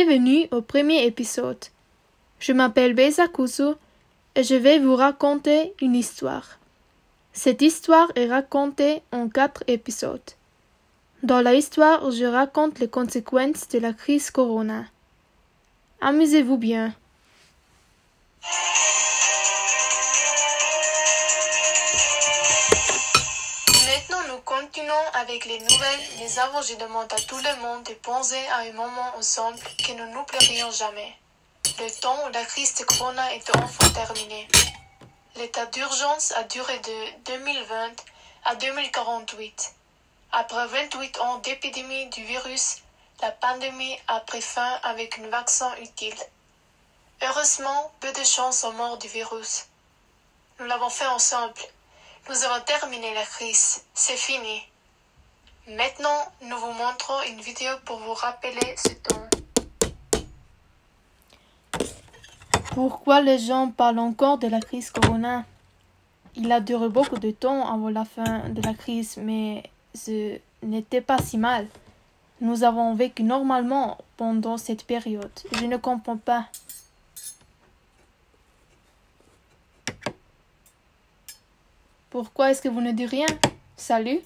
Bienvenue au premier épisode. Je m'appelle Besa Kusu et je vais vous raconter une histoire. Cette histoire est racontée en quatre épisodes. Dans la histoire, je raconte les conséquences de la crise Corona. Amusez-vous bien. Continuons avec les nouvelles, mais avant, je demande à tout le monde de penser à un moment ensemble que nous n'oublierions jamais. Le temps où la crise de Corona est enfin terminée. L'état d'urgence a duré de 2020 à 2048. Après 28 ans d'épidémie du virus, la pandémie a pris fin avec un vaccin utile. Heureusement, peu de gens sont morts du virus. Nous l'avons fait ensemble. Nous avons terminé la crise. C'est fini. Maintenant, nous vous montrons une vidéo pour vous rappeler ce temps. Pourquoi les gens parlent encore de la crise Corona? Il a duré beaucoup de temps avant la fin de la crise, mais ce n'était pas si mal. Nous avons vécu normalement pendant cette période. Je ne comprends pas. Pourquoi est-ce que vous ne dites rien? Salut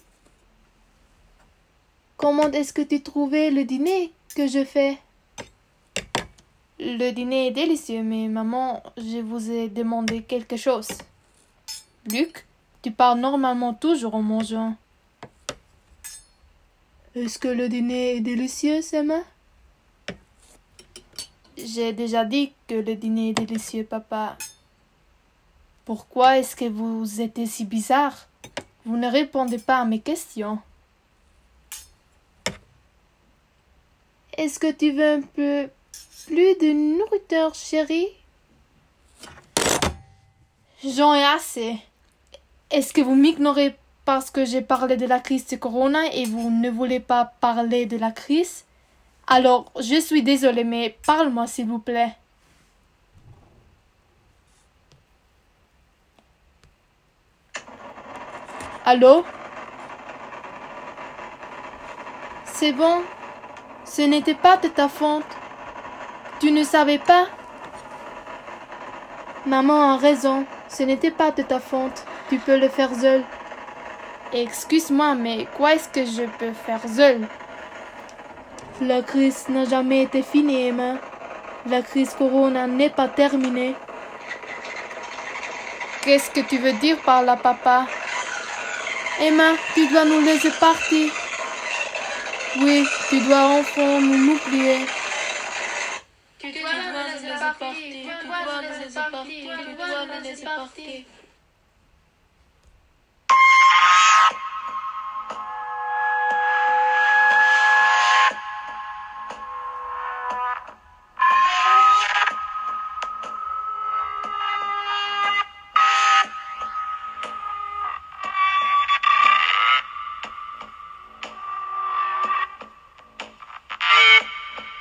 Comment est-ce que tu trouvais le dîner que je fais? Le dîner est délicieux, mais maman, je vous ai demandé quelque chose. Luc, tu parles normalement toujours en mangeant. Est-ce que le dîner est délicieux, Emma J'ai déjà dit que le dîner est délicieux, papa. Pourquoi est-ce que vous êtes si bizarre? Vous ne répondez pas à mes questions. Est-ce que tu veux un peu plus de nourriture, chérie? J'en ai assez. Est-ce que vous m'ignorez parce que j'ai parlé de la crise de Corona et vous ne voulez pas parler de la crise? Alors, je suis désolée, mais parle-moi s'il vous plaît. Allô? C'est bon. Ce n'était pas de ta faute. Tu ne savais pas? Maman a raison. Ce n'était pas de ta faute. Tu peux le faire seul. Excuse-moi, mais quoi est-ce que je peux faire seul? La crise n'a jamais été finie, Emma. La crise Corona n'est pas terminée. Qu'est-ce que tu veux dire par là, papa? Emma, tu dois nous laisser partir. Oui, tu dois enfin nous oublier. Tu dois nous laisser partir. Tu dois nous laisser partir. Tu dois nous laisser partir.